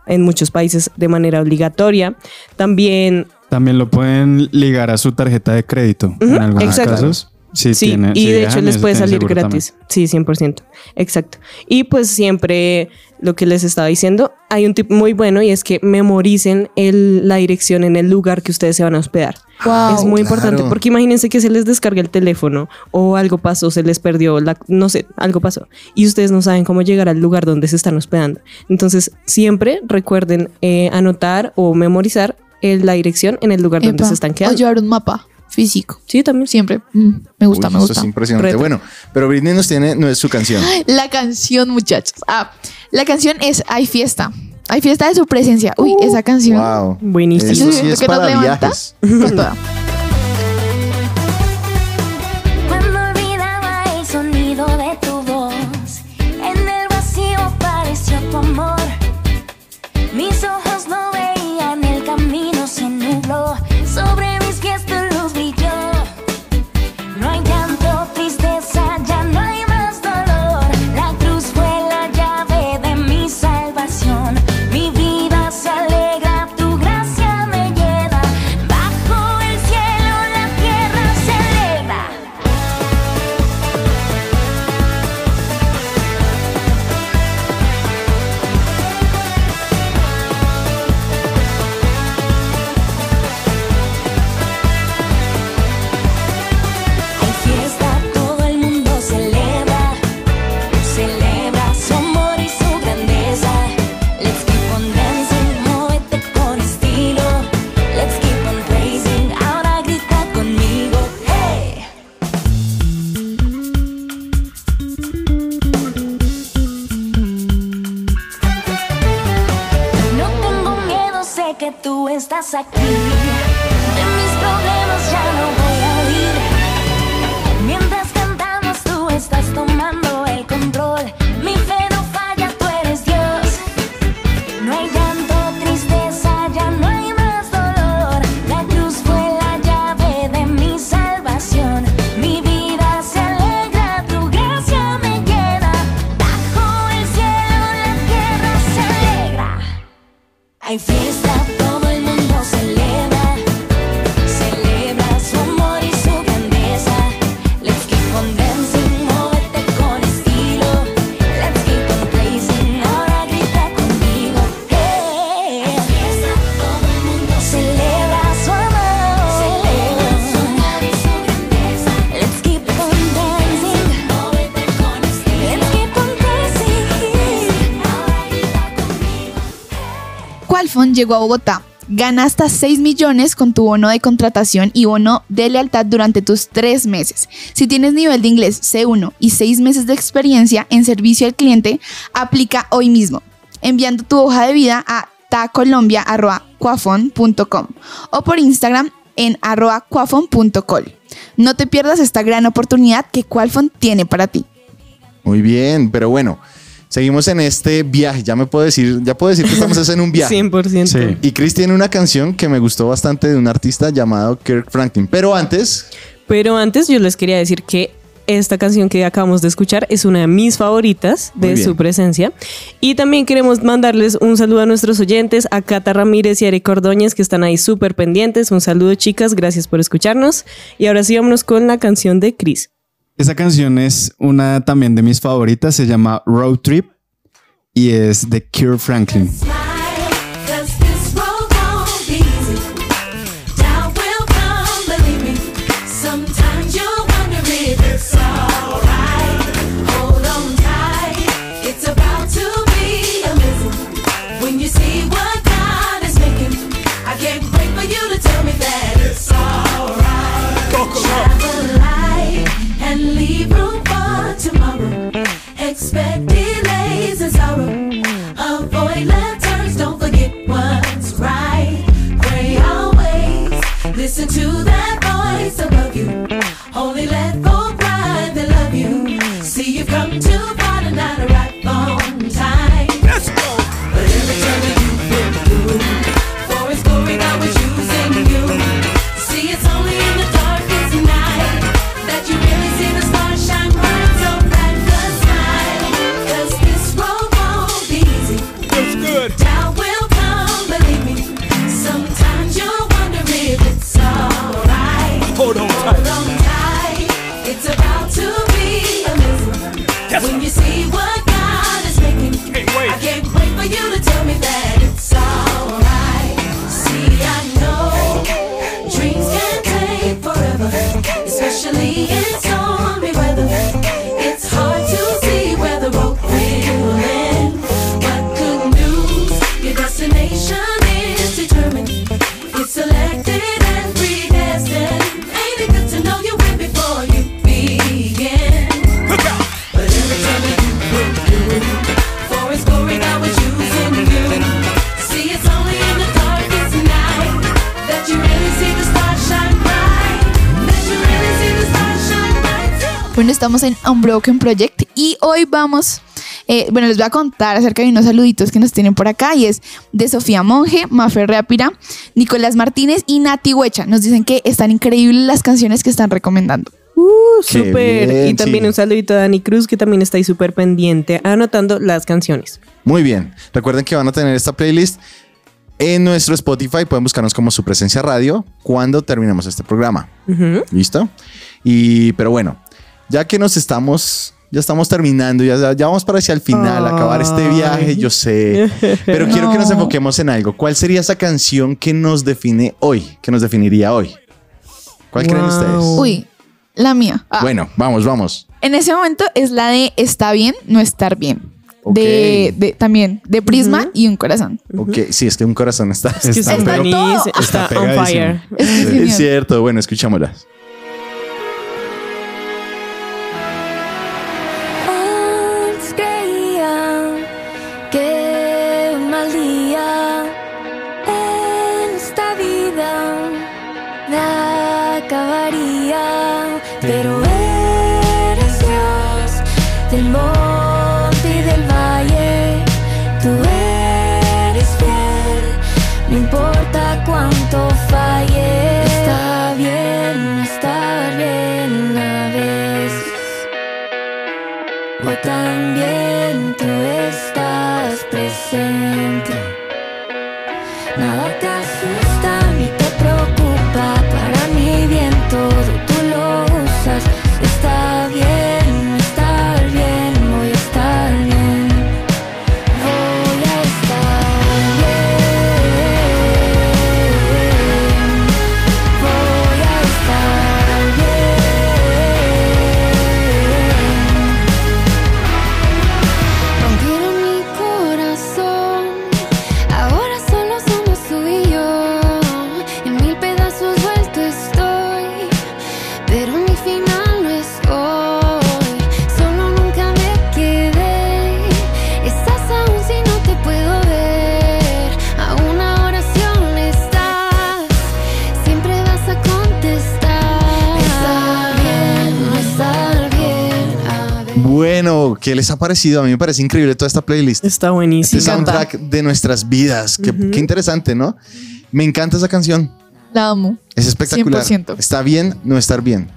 S5: en muchos países de manera obligatoria. También
S11: También lo pueden ligar a su tarjeta de crédito en
S5: Ujú,
S11: algunos
S5: exacto.
S11: casos. Sí,
S5: Sí,
S11: tiene-
S5: y
S11: si
S5: de hecho les
S11: eso
S5: puede salir gratis. Sí, 100%. Exacto. Y pues siempre lo que les estaba diciendo, hay un tip muy bueno y es que memoricen el, la dirección en el lugar que ustedes se van a hospedar.
S4: Wow.
S5: es muy importante porque imagínense que se les descarga el teléfono o algo pasó, se les perdió, la, no sé, algo pasó y ustedes no saben cómo llegar al lugar donde se están hospedando. Entonces siempre recuerden eh, anotar o memorizar el- la dirección en el lugar donde se están
S4: O
S5: quedando.
S4: llevar un mapa físico.
S5: Sí, también.
S4: Siempre. Mm, me gusta,
S3: Uy,
S4: me
S3: eso
S4: gusta.
S3: es impresionante.
S5: Reto.
S3: Bueno, pero Britney nos tiene, no es su canción.
S4: La canción, muchachos. Ah, la canción es Hay fiesta. Hay fiesta de su presencia. Uy, esa canción.
S3: Wow.
S5: Buenísimo.
S3: Eso
S4: Yo
S3: sí
S4: siento
S3: es
S4: que nos
S3: para
S4: levanta
S3: viajes.
S4: con toda.
S10: estás aquí.
S4: Llegó a Bogotá. Gana hasta 6 millones con tu bono de contratación y bono de lealtad durante tus 3 meses. Si tienes nivel de inglés C1 y 6 meses de experiencia en servicio al cliente, aplica hoy mismo. enviando tu hoja de vida a tacolombia.cuafon.com o por Instagram en arroba. No te pierdas esta gran oportunidad que Qualfon tiene para ti.
S3: Muy bien, pero bueno, seguimos en este viaje. Ya me puedo decir, ya puedo decir que estamos en un viaje.
S5: 100%.
S11: Sí.
S3: Y Chris tiene una canción que me gustó bastante de un artista llamado Kirk Franklin. Pero antes,
S5: Pero antes yo les quería decir que esta canción que acabamos de escuchar es una de mis favoritas de su presencia. Y también queremos mandarles un saludo a nuestros oyentes, a Cata Ramírez y a Eric Ordóñez, que están ahí súper pendientes. Un saludo, chicas, gracias por escucharnos. Y ahora sí, vámonos con la canción de Chris.
S11: Esa canción es una también de mis favoritas, se llama Road Trip y es de Cure Franklin.
S13: Listen to that
S4: estamos en Unbroken Project y hoy vamos, eh, bueno, les voy a contar acerca de unos saluditos que nos tienen por acá y es de Sofía Monge, Mafer Reapira, Nicolás Martínez y Nati Huecha. Nos dicen que están increíbles las canciones que están recomendando.
S5: Uh, súper. Y también
S3: sí.
S5: un saludito a Dani Cruz, que también está ahí súper pendiente, anotando las canciones.
S3: muy bien. Recuerden que van a tener esta playlist en nuestro Spotify. Pueden buscarnos como su presencia radio cuando terminemos este programa. ¿Listo? Y, pero bueno, ya que nos estamos, ya estamos terminando, ya, ya vamos para hacia el final, acabar este viaje, yo sé. Pero quiero que nos enfoquemos en algo. ¿Cuál sería esa canción que nos define hoy? Que nos definiría hoy. ¿Cuál creen ustedes?
S4: Uy, la mía. Ah,
S3: Bueno, vamos, vamos.
S4: En ese momento es la de Está bien, no estar bien. De, de- también de Prisma y un corazón.
S3: Ok, sí, es que un corazón está.
S5: Es que
S11: Está
S5: está, está,
S11: Está
S5: on
S11: pegadísimo.
S5: fire.
S4: Es que es
S3: cierto, bueno, escuchámoslas.
S10: También tú estás presente.
S3: ¿Qué les ha parecido? A mí me parece increíble toda esta playlist.
S5: Está buenísimo.
S3: Este soundtrack de nuestras vidas. Qué, qué interesante, ¿no? Me encanta esa canción.
S4: La amo.
S3: Es espectacular.
S4: 100%.
S3: Está bien no estar bien.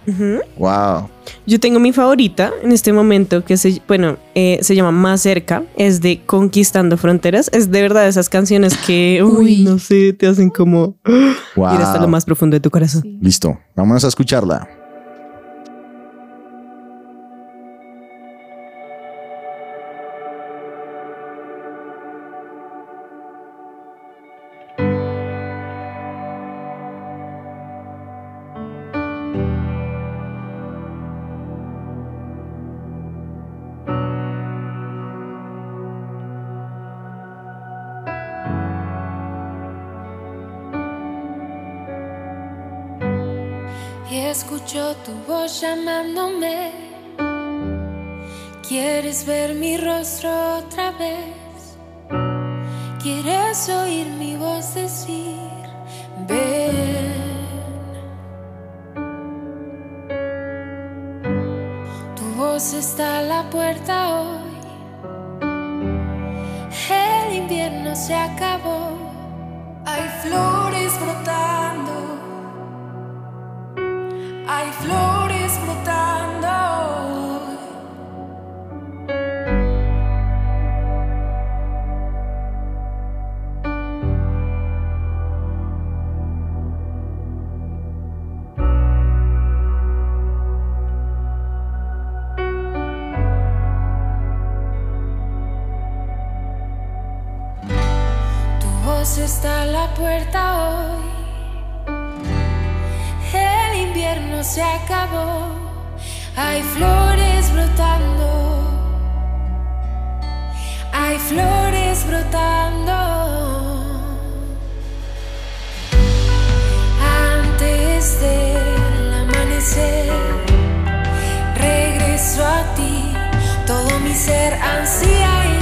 S3: Wow.
S5: Yo tengo mi favorita en este momento que se, bueno, eh, se llama Más cerca, es de Conquistando Fronteras. Es de verdad esas canciones que, uy,
S4: Uy.
S5: no sé, te hacen como
S3: Wow.
S5: ir hasta lo más profundo de tu corazón.
S3: Listo. Vámonos a escucharla.
S14: Llamándome. ¿Quieres ver mi rostro otra vez? Hoy. El invierno se acabó. Hay flores brotando. Hay flores brotando. Antes del amanecer, regreso a ti. Todo mi ser ansía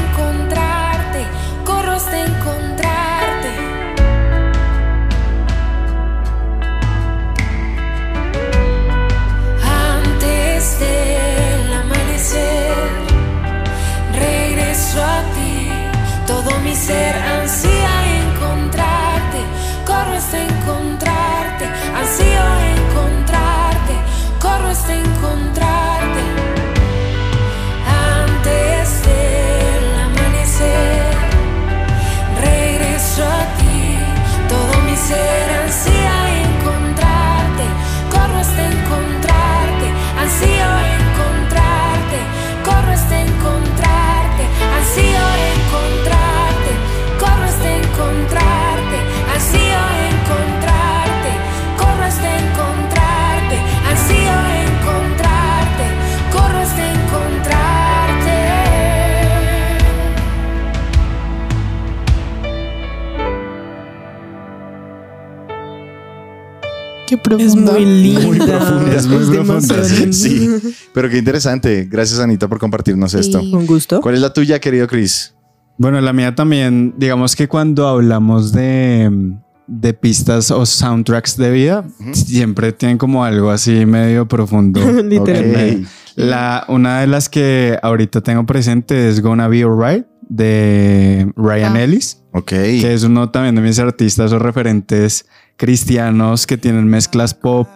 S5: Es muy linda.
S3: Muy profunda.
S5: Es,
S3: muy profunda. Sí. Pero qué interesante. Gracias, Anita, por compartirnos esto.
S5: Con gusto.
S3: ¿Cuál es la tuya, querido Chris?
S11: Bueno, la mía también, digamos que cuando hablamos de, de pistas o soundtracks de vida, siempre tienen como algo así medio profundo.
S5: Literal.
S3: Ok.
S11: La, una de las que ahorita tengo presente es Gonna Be Alright de Ryan
S4: Ah.
S11: Ellis,
S3: Ok.
S11: que es uno también de mis artistas o referentes cristianos que tienen mezclas pop.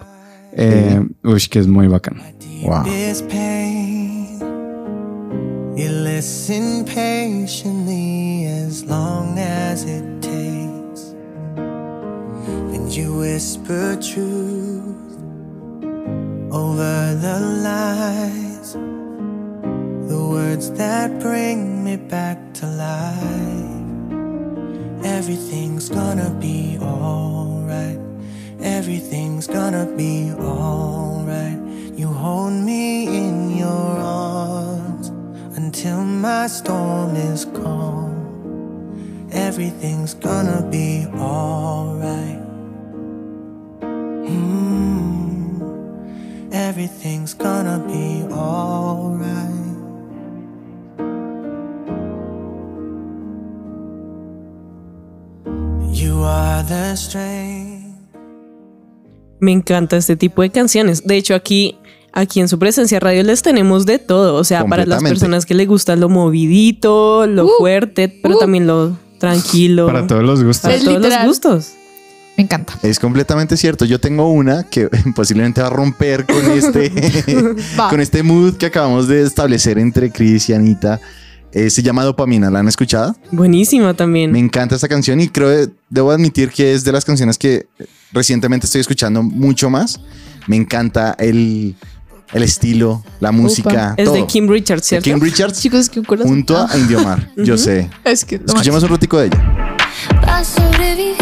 S11: Eh, uy, que es muy bacano.
S3: Wow.
S15: You listen patiently as long as it takes, and you whisper truth over the lies, the words that bring me back to life. Everything's gonna be alright. Everything's gonna be alright. You hold me in your arms until my storm is calm. Everything's gonna be alright. Mm. Everything's gonna be alright.
S5: Me encanta este tipo de canciones. De hecho, aquí aquí en su presencia radio les tenemos de todo. O sea, para las personas que les gusta lo movidito, lo fuerte, pero también lo tranquilo.
S11: Para todos los gustos.
S5: Para
S4: Es
S5: todos
S4: literal.
S5: los gustos.
S4: Me encanta.
S3: Es completamente cierto. Yo tengo una que posiblemente va a romper con este, con este mood que acabamos de establecer entre Chris y Anita. Eh, se llama Dopamina. ¿La han escuchado?
S5: Buenísima también.
S3: Me encanta esta canción y creo, debo admitir que es de las canciones que recientemente estoy escuchando mucho más. Me encanta el, el estilo, la música,
S5: es
S3: todo.
S5: de Kim Richards,
S3: De
S5: ¿cierto?
S3: Kim Richards
S4: Chicos, es que un
S3: junto a
S4: Ah,
S3: Indiomar. Yo sé.
S4: Es que
S3: Escuchemos un ratico de ella.
S10: Para sobrevivir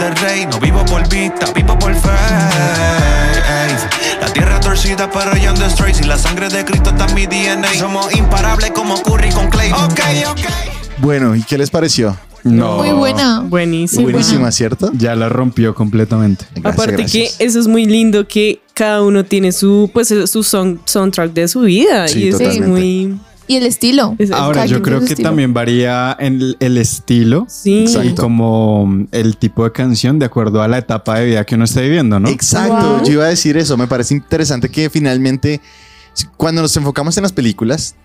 S16: del rey. No vivo por vista, vivo por fe. La tierra torcida, pero yo ando straight. Si la sangre de Cristo está en mi DNA. Somos imparables como Curry con Clay. Ok, ok.
S3: Bueno, ¿y qué les pareció?
S11: No.
S4: Muy buena.
S5: Buenísimo.
S3: Buenísima, ¿cierto?
S11: Ya la rompió completamente.
S3: Gracias,
S5: Aparte
S3: gracias.
S5: que eso es muy lindo que cada uno tiene su pues su son- soundtrack de su vida
S3: Sí,
S5: y eso es muy
S4: Y el estilo.
S5: es-
S11: Ahora, yo creo que
S4: estilo.
S11: también varía en el, el estilo
S5: sí.
S11: y
S3: Exacto.
S11: como el tipo de canción de acuerdo a la etapa de vida que uno esté viviendo, ¿no?
S3: Exacto,
S4: Wow.
S3: yo iba a decir eso. Me parece interesante que finalmente, cuando nos enfocamos en las películas,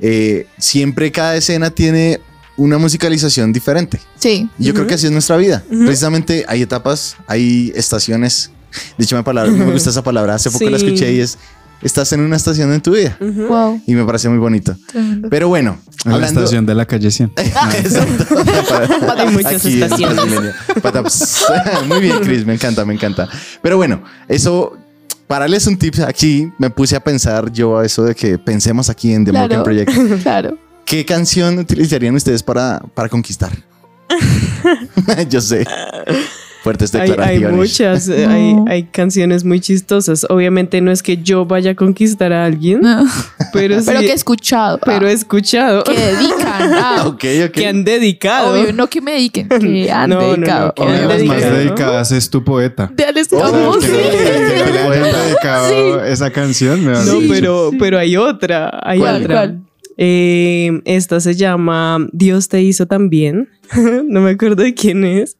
S3: eh, siempre cada escena tiene una musicalización diferente.
S4: Sí.
S3: Yo creo que así es nuestra vida. Precisamente hay etapas, hay estaciones. De hecho, me, palabra, me gusta esa palabra. Hace poco la
S5: Sí.
S3: escuché y es, estás en una estación en tu vida.
S4: Wow.
S3: Y me parece muy bonito.
S4: Tremendo.
S3: Pero bueno,
S11: En la
S3: hablando...
S11: estación de la calle 100.
S3: Exacto.
S5: Hay muchas
S3: Aquí
S5: estaciones.
S3: Muy bien, Chris, me encanta, me encanta. Pero bueno, eso, para darles un tip aquí, me puse a pensar yo a eso de que pensemos aquí en The Morgan
S4: Claro.
S3: Project.
S4: Claro.
S3: ¿Qué canción utilizarían ustedes para, para conquistar? yo sé. Fuertes
S5: Hay, hay
S3: declaraciones.
S5: muchas, eh, hay, hay canciones muy chistosas. Obviamente no es que yo vaya a conquistar a alguien,
S4: No.
S5: pero sí,
S4: Pero que he escuchado.
S5: pero he
S4: ah,
S5: escuchado
S4: que dedican. ah,
S3: Ok, ok.
S5: que han dedicado.
S4: Obvio, no que me dediquen, que han
S5: No, no, no,
S4: dedicado.
S5: que
S11: de las más
S5: dedicado.
S11: dedicadas es tu poeta.
S3: Oh,
S4: estamos.
S3: qué
S4: sí.
S11: dedicado esa canción. me va a
S5: No,
S11: decir.
S5: pero, pero hay otra, hay
S4: ¿Cuál,
S5: otra.
S4: cuál?
S5: Eh, esta se llama Dios te hizo también. no me acuerdo de quién es.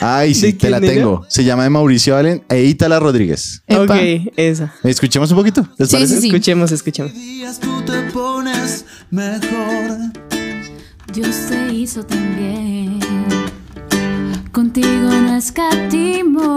S3: Ay, sí,
S5: ¿De
S3: te la
S5: era?
S3: tengo. Se llama de Mauricio Allen e Itala Rodríguez.
S4: Epa.
S5: Ok, esa.
S3: Escuchemos un poquito. ¿Les
S4: Sí,
S3: parece?
S4: sí, sí.
S5: Escuchemos, escuchemos.
S17: días tú te pones mejor.
S10: Dios te hizo también. Contigo no escatimo.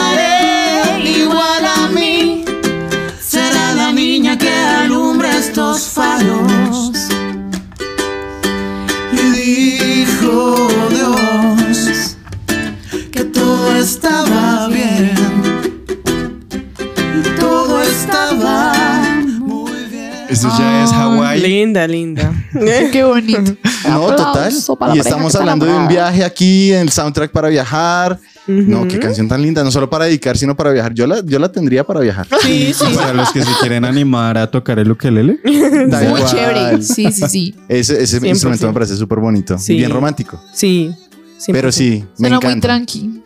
S17: estos faros. Y dijo Dios que todo estaba bien. Todo estaba muy bien.
S11: Eso ya es Hawái.
S5: Linda, linda.
S4: Qué bonito.
S3: No, total. Y estamos hablando de un viaje aquí, en el soundtrack para viajar. No, qué canción tan linda, no solo para dedicar, sino para viajar. Yo la, yo la tendría para viajar.
S5: Sí, sí.
S11: Para los que se quieren animar a tocar el ukelele.
S3: Da
S4: Muy
S3: igual.
S4: chévere. Sí, sí, sí.
S3: Ese, ese
S5: 100%.
S3: instrumento me parece súper bonito.
S5: Sí.
S3: y Bien romántico.
S5: Sí.
S3: Pero sí, me
S4: Suena muy
S3: encanta.
S4: tranqui.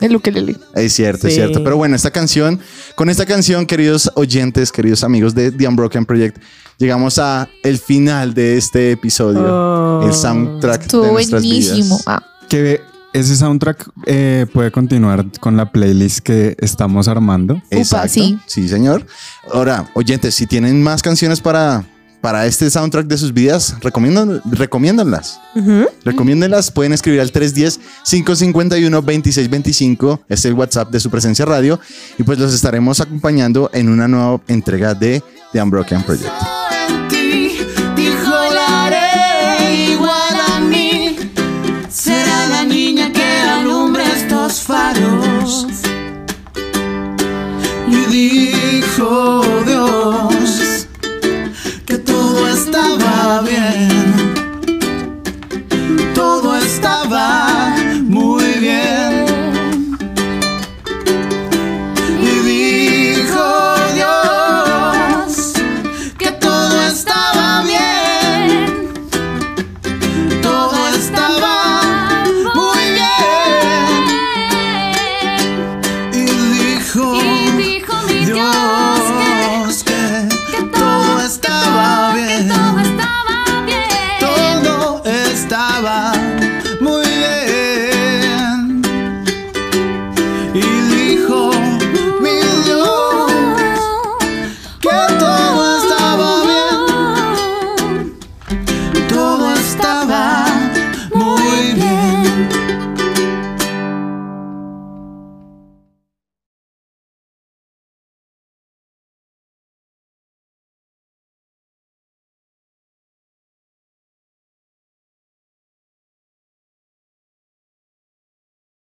S4: El ukelele.
S3: Es cierto, es cierto. Pero bueno, esta canción, con esta canción, queridos oyentes, queridos amigos de The Unbroken Project, llegamos a el final de este episodio.
S5: Oh.
S3: El soundtrack de
S4: Estuvo
S3: nuestras
S4: buenísimo.
S3: vidas.
S4: Ah,
S11: Que ese soundtrack eh, puede continuar con la playlist que estamos armando.
S3: Exacto.
S4: sí.
S3: Sí, señor. Ahora, oyentes, si tienen más canciones para, para este soundtrack de sus vidas, recomiendan, recomiéndanlas. Recomiéndenlas. Pueden escribir al 310-551-2625. Es el WhatsApp de su presencia radio. Y pues los estaremos acompañando en una nueva entrega de The Unbroken Project. bien.